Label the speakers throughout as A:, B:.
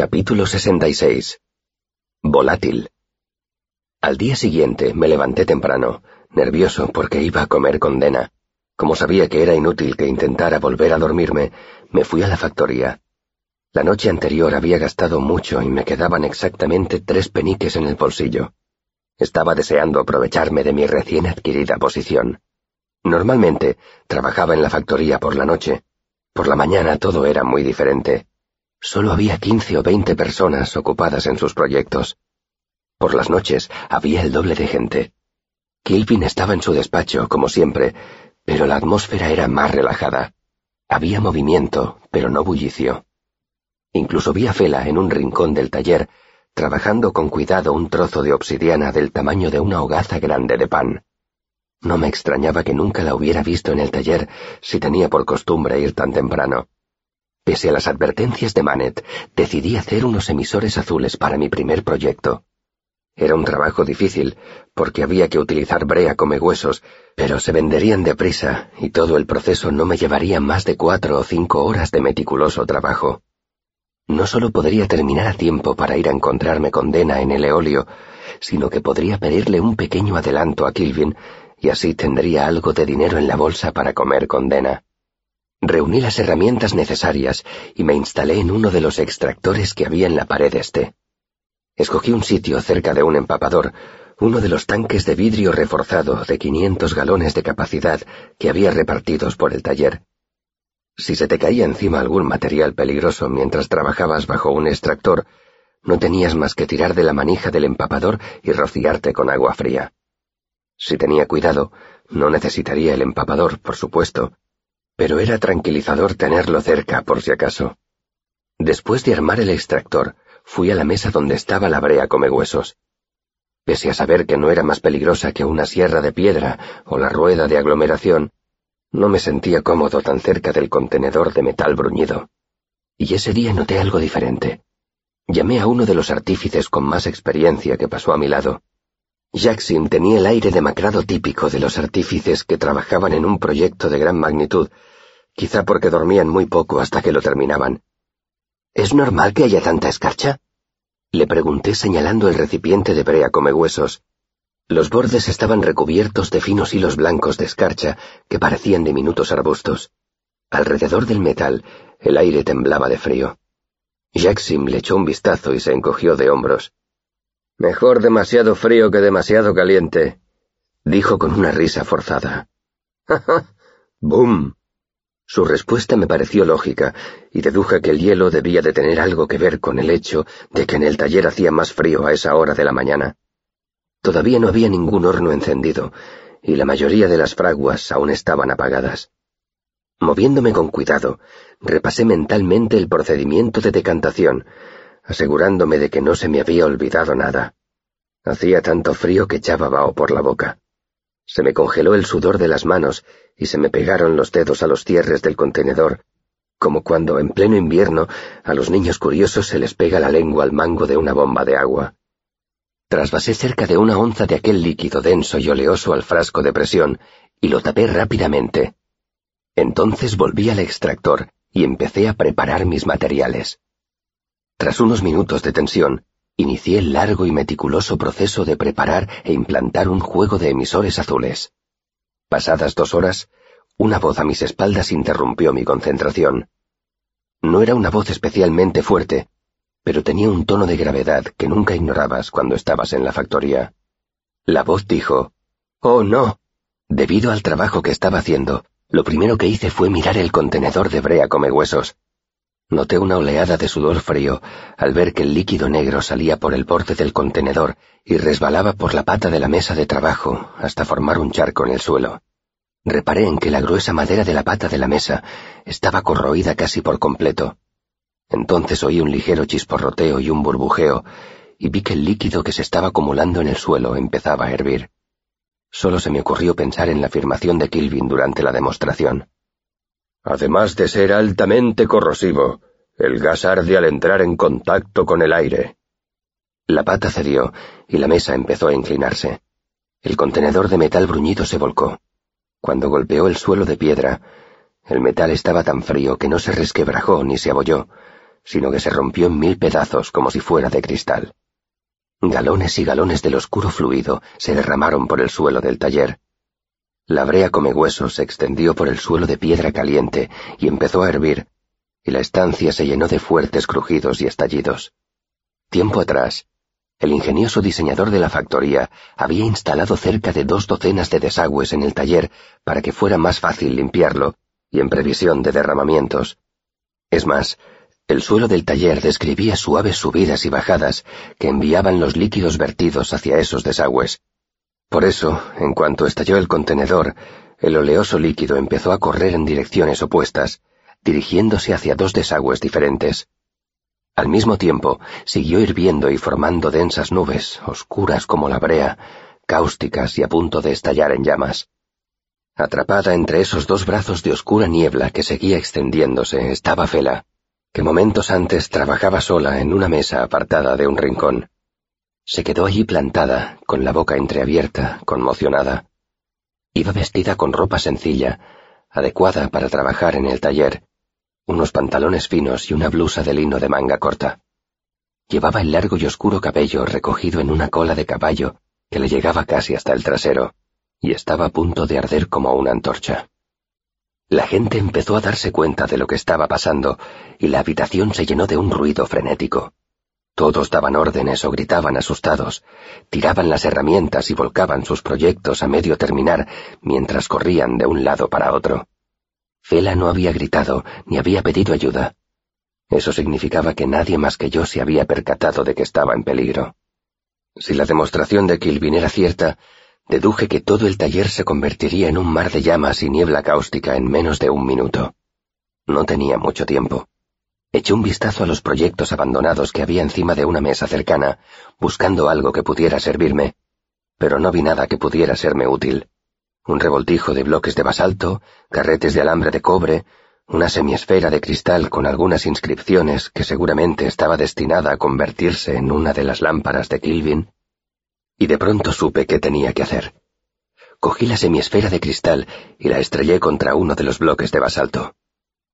A: Capítulo 66. Volátil. Al día siguiente me levanté temprano, nervioso porque iba a comer con Dena. Como sabía que era inútil que intentara volver a dormirme, me fui a la factoría. La noche anterior había gastado mucho y me quedaban exactamente tres peniques en el bolsillo. Estaba deseando aprovecharme de mi recién adquirida posición. Normalmente trabajaba en la factoría por la noche. Por la mañana todo era muy diferente. Solo había quince o veinte personas ocupadas en sus proyectos. Por las noches había el doble de gente. Kilpin estaba en su despacho, como siempre, pero la atmósfera era más relajada. Había movimiento, pero no bullicio. Incluso vi a Fela en un rincón del taller, trabajando con cuidado un trozo de obsidiana del tamaño de una hogaza grande de pan. No me extrañaba que nunca la hubiera visto en el taller si tenía por costumbre ir tan temprano. Pese a las advertencias de Manet, decidí hacer unos emisores azules para mi primer proyecto. Era un trabajo difícil, porque había que utilizar brea come huesos, pero se venderían deprisa y todo el proceso no me llevaría más de cuatro o cinco horas de meticuloso trabajo. No solo podría terminar a tiempo para ir a encontrarme con Dena en el eolio, sino que podría pedirle un pequeño adelanto a Kilvin y así tendría algo de dinero en la bolsa para comer con Dena. Reuní las herramientas necesarias y me instalé en uno de los extractores que había en la pared este. Escogí un sitio cerca de un empapador, uno de los tanques de vidrio reforzado de 500 galones de capacidad que había repartidos por el taller. Si se te caía encima algún material peligroso mientras trabajabas bajo un extractor, no tenías más que tirar de la manija del empapador y rociarte con agua fría. Si tenía cuidado, no necesitaría el empapador, por supuesto, pero era tranquilizador tenerlo cerca por si acaso. Después de armar el extractor, fui a la mesa donde estaba la brea come huesos. Pese a saber que no era más peligrosa que una sierra de piedra o la rueda de aglomeración, no me sentía cómodo tan cerca del contenedor de metal bruñido. Y ese día noté algo diferente. Llamé a uno de los artífices con más experiencia que pasó a mi lado. Jackson tenía el aire demacrado típico de los artífices que trabajaban en un proyecto de gran magnitud quizá porque dormían muy poco hasta que lo terminaban. ¿Es normal que haya tanta escarcha? Le pregunté señalando el recipiente de brea come huesos. Los bordes estaban recubiertos de finos hilos blancos de escarcha que parecían diminutos arbustos. Alrededor del metal, el aire temblaba de frío. Jackson le echó un vistazo y se encogió de hombros. Mejor demasiado frío que demasiado caliente, dijo con una risa forzada. ¡Bum! Su respuesta me pareció lógica, y deduje que el hielo debía de tener algo que ver con el hecho de que en el taller hacía más frío a esa hora de la mañana. Todavía no había ningún horno encendido, y la mayoría de las fraguas aún estaban apagadas. Moviéndome con cuidado, repasé mentalmente el procedimiento de decantación, asegurándome de que no se me había olvidado nada. Hacía tanto frío que echaba vaho por la boca. Se me congeló el sudor de las manos y se me pegaron los dedos a los cierres del contenedor, como cuando en pleno invierno a los niños curiosos se les pega la lengua al mango de una bomba de agua. Trasvasé cerca de una onza de aquel líquido denso y oleoso al frasco de presión y lo tapé rápidamente. Entonces volví al extractor y empecé a preparar mis materiales. Tras unos minutos de tensión, inicié el largo y meticuloso proceso de preparar e implantar un juego de emisores azules. Pasadas dos horas, una voz a mis espaldas interrumpió mi concentración. No era una voz especialmente fuerte, pero tenía un tono de gravedad que nunca ignorabas cuando estabas en la factoría. La voz dijo, Oh, no. Debido al trabajo que estaba haciendo, lo primero que hice fue mirar el contenedor de brea come huesos. Noté una oleada de sudor frío al ver que el líquido negro salía por el borde del contenedor y resbalaba por la pata de la mesa de trabajo hasta formar un charco en el suelo. Reparé en que la gruesa madera de la pata de la mesa estaba corroída casi por completo. Entonces oí un ligero chisporroteo y un burbujeo, y vi que el líquido que se estaba acumulando en el suelo empezaba a hervir. Solo se me ocurrió pensar en la afirmación de Kilvin durante la demostración. Además de ser altamente corrosivo, el gas arde al entrar en contacto con el aire. La pata cedió y la mesa empezó a inclinarse. El contenedor de metal bruñido se volcó. Cuando golpeó el suelo de piedra, el metal estaba tan frío que no se resquebrajó ni se abolló, sino que se rompió en mil pedazos como si fuera de cristal. Galones y galones del oscuro fluido se derramaron por el suelo del taller. La brea come huesos se extendió por el suelo de piedra caliente y empezó a hervir, y la estancia se llenó de fuertes crujidos y estallidos. Tiempo atrás, el ingenioso diseñador de la factoría había instalado cerca de dos docenas de desagües en el taller para que fuera más fácil limpiarlo, y en previsión de derramamientos. Es más, el suelo del taller describía suaves subidas y bajadas que enviaban los líquidos vertidos hacia esos desagües. Por eso, en cuanto estalló el contenedor, el oleoso líquido empezó a correr en direcciones opuestas, dirigiéndose hacia dos desagües diferentes. Al mismo tiempo, siguió hirviendo y formando densas nubes, oscuras como la brea, cáusticas y a punto de estallar en llamas. Atrapada entre esos dos brazos de oscura niebla que seguía extendiéndose estaba Fela, que momentos antes trabajaba sola en una mesa apartada de un rincón. Se quedó allí plantada, con la boca entreabierta, conmocionada. Iba vestida con ropa sencilla, adecuada para trabajar en el taller, unos pantalones finos y una blusa de lino de manga corta. Llevaba el largo y oscuro cabello recogido en una cola de caballo que le llegaba casi hasta el trasero, y estaba a punto de arder como una antorcha. La gente empezó a darse cuenta de lo que estaba pasando, y la habitación se llenó de un ruido frenético. Todos daban órdenes o gritaban asustados, tiraban las herramientas y volcaban sus proyectos a medio terminar mientras corrían de un lado para otro. Fela no había gritado ni había pedido ayuda. Eso significaba que nadie más que yo se había percatado de que estaba en peligro. Si la demostración de Kilvin era cierta, deduje que todo el taller se convertiría en un mar de llamas y niebla cáustica en menos de un minuto. No tenía mucho tiempo. Eché un vistazo a los proyectos abandonados que había encima de una mesa cercana, buscando algo que pudiera servirme, pero no vi nada que pudiera serme útil un revoltijo de bloques de basalto, carretes de alambre de cobre, una semiesfera de cristal con algunas inscripciones que seguramente estaba destinada a convertirse en una de las lámparas de Kilvin, y de pronto supe qué tenía que hacer. Cogí la semiesfera de cristal y la estrellé contra uno de los bloques de basalto.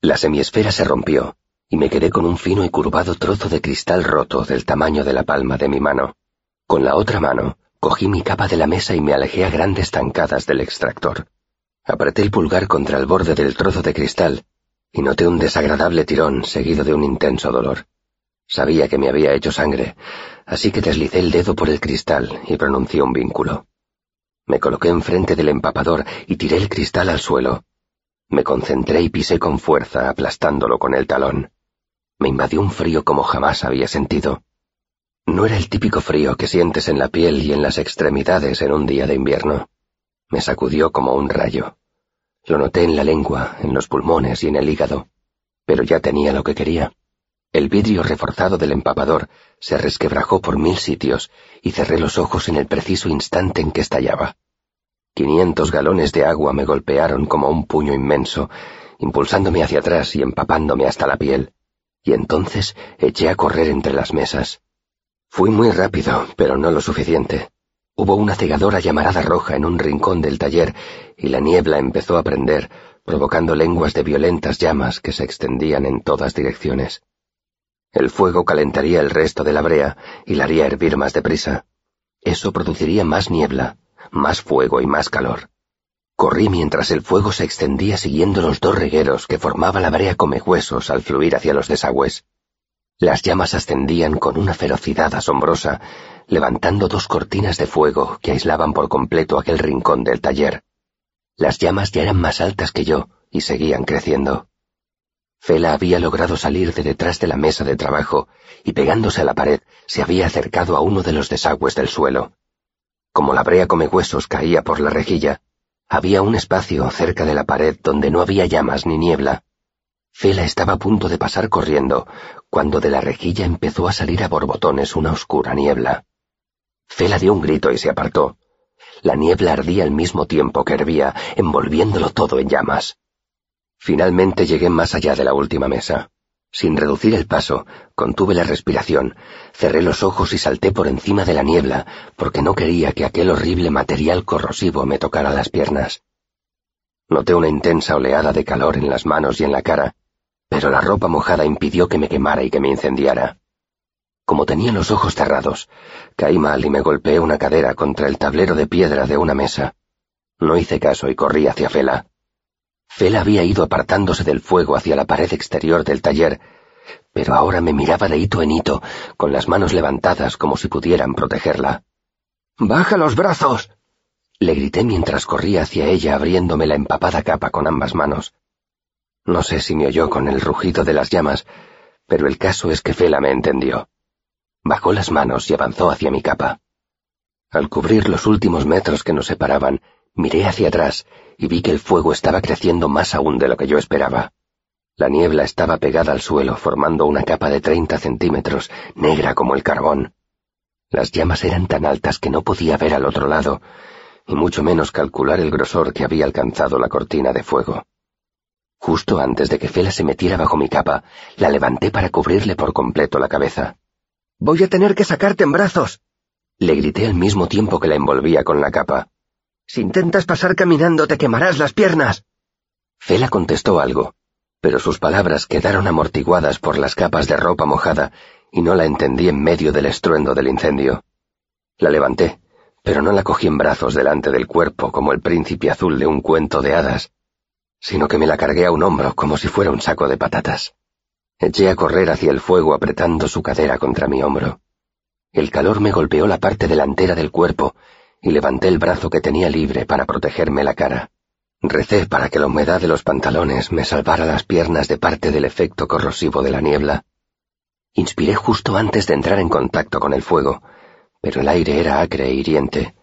A: La semiesfera se rompió, y me quedé con un fino y curvado trozo de cristal roto del tamaño de la palma de mi mano. Con la otra mano Cogí mi capa de la mesa y me alejé a grandes tancadas del extractor. Apreté el pulgar contra el borde del trozo de cristal y noté un desagradable tirón seguido de un intenso dolor. Sabía que me había hecho sangre, así que deslicé el dedo por el cristal y pronuncié un vínculo. Me coloqué enfrente del empapador y tiré el cristal al suelo. Me concentré y pisé con fuerza, aplastándolo con el talón. Me invadió un frío como jamás había sentido. No era el típico frío que sientes en la piel y en las extremidades en un día de invierno. Me sacudió como un rayo. Lo noté en la lengua, en los pulmones y en el hígado. Pero ya tenía lo que quería. El vidrio reforzado del empapador se resquebrajó por mil sitios y cerré los ojos en el preciso instante en que estallaba. Quinientos galones de agua me golpearon como un puño inmenso, impulsándome hacia atrás y empapándome hasta la piel. Y entonces eché a correr entre las mesas. Fui muy rápido, pero no lo suficiente. Hubo una cegadora llamarada roja en un rincón del taller y la niebla empezó a prender, provocando lenguas de violentas llamas que se extendían en todas direcciones. El fuego calentaría el resto de la brea y la haría hervir más deprisa. Eso produciría más niebla, más fuego y más calor. Corrí mientras el fuego se extendía siguiendo los dos regueros que formaba la brea come huesos al fluir hacia los desagües. Las llamas ascendían con una ferocidad asombrosa, levantando dos cortinas de fuego que aislaban por completo aquel rincón del taller. Las llamas ya eran más altas que yo y seguían creciendo. Fela había logrado salir de detrás de la mesa de trabajo y pegándose a la pared se había acercado a uno de los desagües del suelo. Como la brea come huesos caía por la rejilla, había un espacio cerca de la pared donde no había llamas ni niebla, Fela estaba a punto de pasar corriendo, cuando de la rejilla empezó a salir a borbotones una oscura niebla. Fela dio un grito y se apartó. La niebla ardía al mismo tiempo que hervía, envolviéndolo todo en llamas. Finalmente llegué más allá de la última mesa. Sin reducir el paso, contuve la respiración, cerré los ojos y salté por encima de la niebla, porque no quería que aquel horrible material corrosivo me tocara las piernas. Noté una intensa oleada de calor en las manos y en la cara, pero la ropa mojada impidió que me quemara y que me incendiara. Como tenía los ojos cerrados, caí mal y me golpeé una cadera contra el tablero de piedra de una mesa. No hice caso y corrí hacia Fela. Fela había ido apartándose del fuego hacia la pared exterior del taller, pero ahora me miraba de hito en hito, con las manos levantadas como si pudieran protegerla. ¡Baja los brazos! Le grité mientras corría hacia ella abriéndome la empapada capa con ambas manos. No sé si me oyó con el rugido de las llamas, pero el caso es que Fela me entendió. Bajó las manos y avanzó hacia mi capa. Al cubrir los últimos metros que nos separaban, miré hacia atrás y vi que el fuego estaba creciendo más aún de lo que yo esperaba. La niebla estaba pegada al suelo, formando una capa de treinta centímetros, negra como el carbón. Las llamas eran tan altas que no podía ver al otro lado, y mucho menos calcular el grosor que había alcanzado la cortina de fuego. Justo antes de que Fela se metiera bajo mi capa, la levanté para cubrirle por completo la cabeza. Voy a tener que sacarte en brazos. Le grité al mismo tiempo que la envolvía con la capa. Si intentas pasar caminando te quemarás las piernas. Fela contestó algo, pero sus palabras quedaron amortiguadas por las capas de ropa mojada y no la entendí en medio del estruendo del incendio. La levanté, pero no la cogí en brazos delante del cuerpo como el príncipe azul de un cuento de hadas, sino que me la cargué a un hombro como si fuera un saco de patatas. Eché a correr hacia el fuego apretando su cadera contra mi hombro. El calor me golpeó la parte delantera del cuerpo y levanté el brazo que tenía libre para protegerme la cara. Recé para que la humedad de los pantalones me salvara las piernas de parte del efecto corrosivo de la niebla. Inspiré justo antes de entrar en contacto con el fuego, pero el aire era acre e hiriente.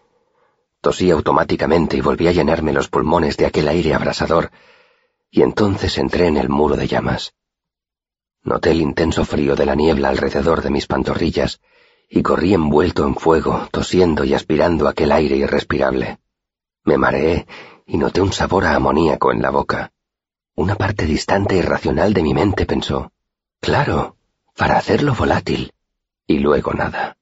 A: Tosí automáticamente y volví a llenarme los pulmones de aquel aire abrasador, y entonces entré en el muro de llamas. Noté el intenso frío de la niebla alrededor de mis pantorrillas, y corrí envuelto en fuego, tosiendo y aspirando aquel aire irrespirable. Me mareé y noté un sabor a amoníaco en la boca. Una parte distante y racional de mi mente pensó, claro, para hacerlo volátil. Y luego nada.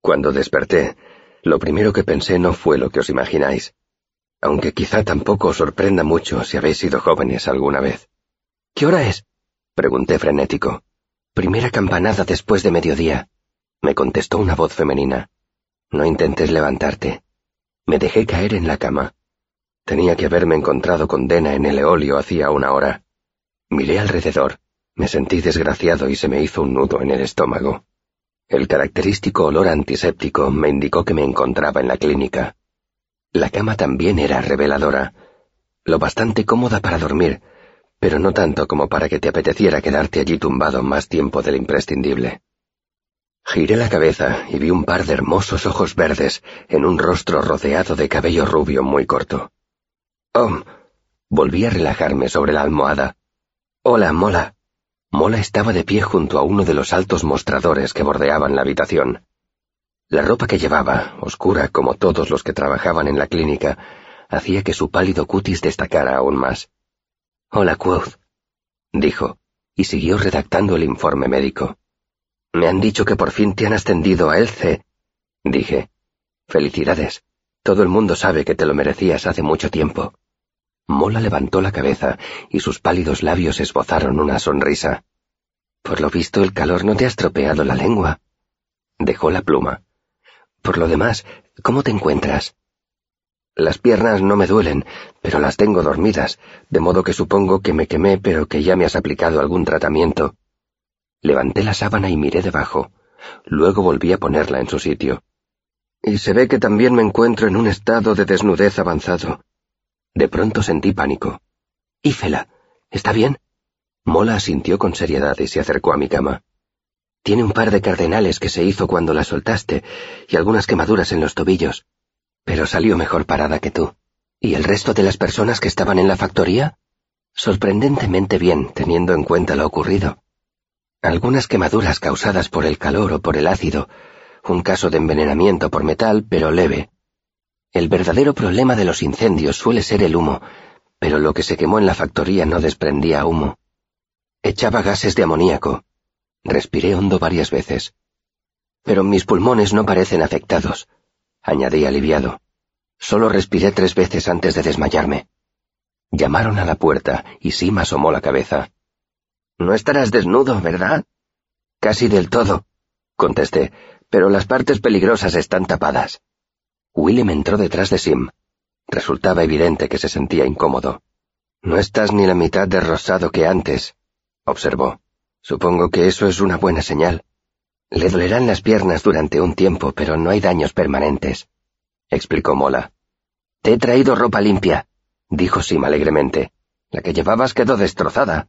A: Cuando desperté, lo primero que pensé no fue lo que os imagináis, aunque quizá tampoco os sorprenda mucho si habéis sido jóvenes alguna vez. ¿Qué hora es? pregunté frenético. Primera campanada después de mediodía, me contestó una voz femenina. No intentes levantarte. Me dejé caer en la cama. Tenía que haberme encontrado con Dena en el eolio hacía una hora. Miré alrededor, me sentí desgraciado y se me hizo un nudo en el estómago. El característico olor antiséptico me indicó que me encontraba en la clínica. La cama también era reveladora, lo bastante cómoda para dormir, pero no tanto como para que te apeteciera quedarte allí tumbado más tiempo del imprescindible. Giré la cabeza y vi un par de hermosos ojos verdes en un rostro rodeado de cabello rubio muy corto. Oh. Volví a relajarme sobre la almohada. Hola, Mola. Mola estaba de pie junto a uno de los altos mostradores que bordeaban la habitación. La ropa que llevaba, oscura como todos los que trabajaban en la clínica, hacía que su pálido cutis destacara aún más. Hola, Quoth, dijo, y siguió redactando el informe médico. Me han dicho que por fin te han ascendido a Elce, dije. Felicidades. Todo el mundo sabe que te lo merecías hace mucho tiempo. Mola levantó la cabeza y sus pálidos labios esbozaron una sonrisa. Por lo visto el calor no te ha estropeado la lengua. Dejó la pluma. Por lo demás, ¿cómo te encuentras? Las piernas no me duelen, pero las tengo dormidas, de modo que supongo que me quemé, pero que ya me has aplicado algún tratamiento. Levanté la sábana y miré debajo. Luego volví a ponerla en su sitio. Y se ve que también me encuentro en un estado de desnudez avanzado. De pronto sentí pánico. Ífela, ¿está bien? Mola asintió con seriedad y se acercó a mi cama. Tiene un par de cardenales que se hizo cuando la soltaste y algunas quemaduras en los tobillos. Pero salió mejor parada que tú. ¿Y el resto de las personas que estaban en la factoría? Sorprendentemente bien, teniendo en cuenta lo ocurrido. Algunas quemaduras causadas por el calor o por el ácido, un caso de envenenamiento por metal, pero leve, el verdadero problema de los incendios suele ser el humo, pero lo que se quemó en la factoría no desprendía humo. Echaba gases de amoníaco. Respiré hondo varias veces. Pero mis pulmones no parecen afectados, añadí aliviado. Solo respiré tres veces antes de desmayarme. Llamaron a la puerta y Sim asomó la cabeza. No estarás desnudo, ¿verdad? Casi del todo, contesté, pero las partes peligrosas están tapadas. Willem entró detrás de Sim. Resultaba evidente que se sentía incómodo. No estás ni la mitad de rosado que antes, observó. Supongo que eso es una buena señal. Le dolerán las piernas durante un tiempo, pero no hay daños permanentes, explicó Mola. Te he traído ropa limpia, dijo Sim alegremente. La que llevabas quedó destrozada.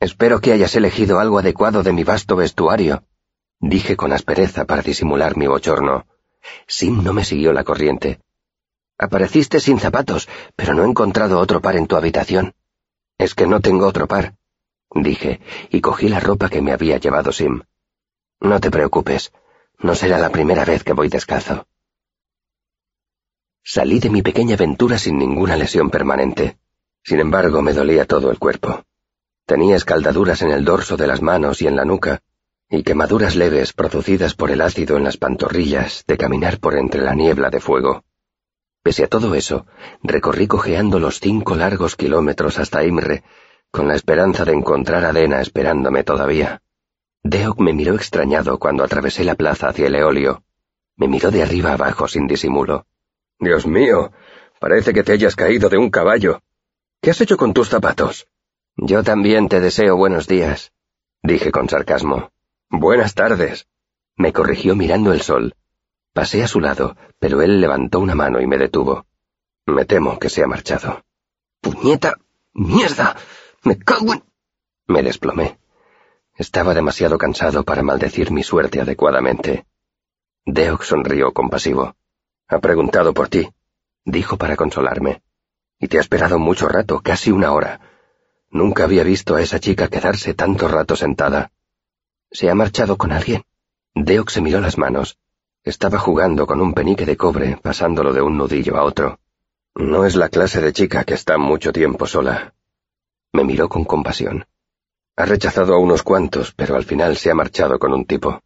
A: Espero que hayas elegido algo adecuado de mi vasto vestuario, dije con aspereza para disimular mi bochorno. Sim no me siguió la corriente. Apareciste sin zapatos, pero no he encontrado otro par en tu habitación. Es que no tengo otro par, dije, y cogí la ropa que me había llevado Sim. No te preocupes, no será la primera vez que voy descalzo. Salí de mi pequeña aventura sin ninguna lesión permanente. Sin embargo, me dolía todo el cuerpo. Tenía escaldaduras en el dorso de las manos y en la nuca, y quemaduras leves producidas por el ácido en las pantorrillas de caminar por entre la niebla de fuego. Pese a todo eso, recorrí cojeando los cinco largos kilómetros hasta Imre, con la esperanza de encontrar a Dena esperándome todavía. Deok me miró extrañado cuando atravesé la plaza hacia el eolio. Me miró de arriba abajo sin disimulo. Dios mío, parece que te hayas caído de un caballo. ¿Qué has hecho con tus zapatos? Yo también te deseo buenos días, dije con sarcasmo. Buenas tardes. Me corrigió mirando el sol. Pasé a su lado, pero él levantó una mano y me detuvo. Me temo que se ha marchado. ¡Puñeta! ¡Mierda! ¡Me cago en... Me desplomé. Estaba demasiado cansado para maldecir mi suerte adecuadamente. Deok sonrió compasivo. Ha preguntado por ti, dijo para consolarme. Y te ha esperado mucho rato, casi una hora. Nunca había visto a esa chica quedarse tanto rato sentada. ¿Se ha marchado con alguien? Deok se miró las manos. Estaba jugando con un penique de cobre, pasándolo de un nudillo a otro. No es la clase de chica que está mucho tiempo sola. Me miró con compasión. Ha rechazado a unos cuantos, pero al final se ha marchado con un tipo.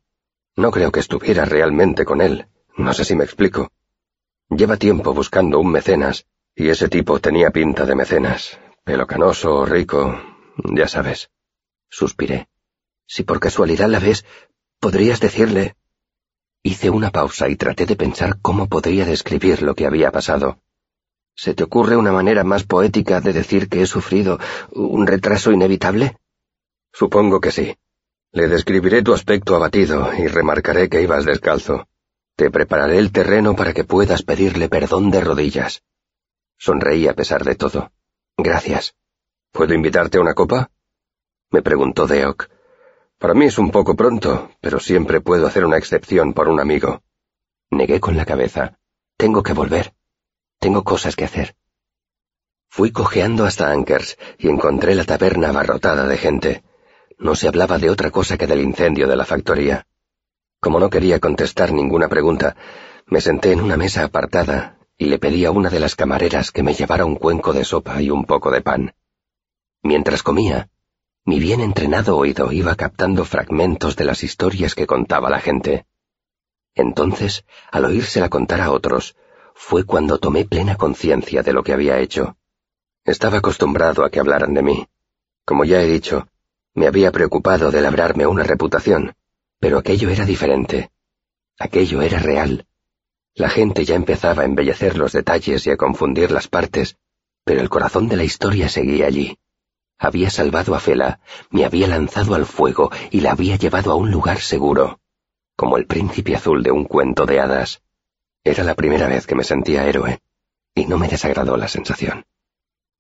A: No creo que estuviera realmente con él. No sé si me explico. Lleva tiempo buscando un mecenas, y ese tipo tenía pinta de mecenas. Pelo canoso, rico, ya sabes. Suspiré. Si por casualidad la ves, podrías decirle... Hice una pausa y traté de pensar cómo podría describir lo que había pasado. ¿Se te ocurre una manera más poética de decir que he sufrido un retraso inevitable? Supongo que sí. Le describiré tu aspecto abatido y remarcaré que ibas descalzo. Te prepararé el terreno para que puedas pedirle perdón de rodillas. Sonreí a pesar de todo. Gracias. ¿Puedo invitarte a una copa? Me preguntó Deok. Para mí es un poco pronto, pero siempre puedo hacer una excepción por un amigo. Negué con la cabeza. Tengo que volver. Tengo cosas que hacer. Fui cojeando hasta Ankers y encontré la taberna abarrotada de gente. No se hablaba de otra cosa que del incendio de la factoría. Como no quería contestar ninguna pregunta, me senté en una mesa apartada y le pedí a una de las camareras que me llevara un cuenco de sopa y un poco de pan. Mientras comía, mi bien entrenado oído iba captando fragmentos de las historias que contaba la gente. Entonces, al oírsela contar a otros, fue cuando tomé plena conciencia de lo que había hecho. Estaba acostumbrado a que hablaran de mí. Como ya he dicho, me había preocupado de labrarme una reputación, pero aquello era diferente. Aquello era real. La gente ya empezaba a embellecer los detalles y a confundir las partes, pero el corazón de la historia seguía allí. Había salvado a Fela, me había lanzado al fuego y la había llevado a un lugar seguro, como el príncipe azul de un cuento de hadas. Era la primera vez que me sentía héroe, y no me desagradó la sensación.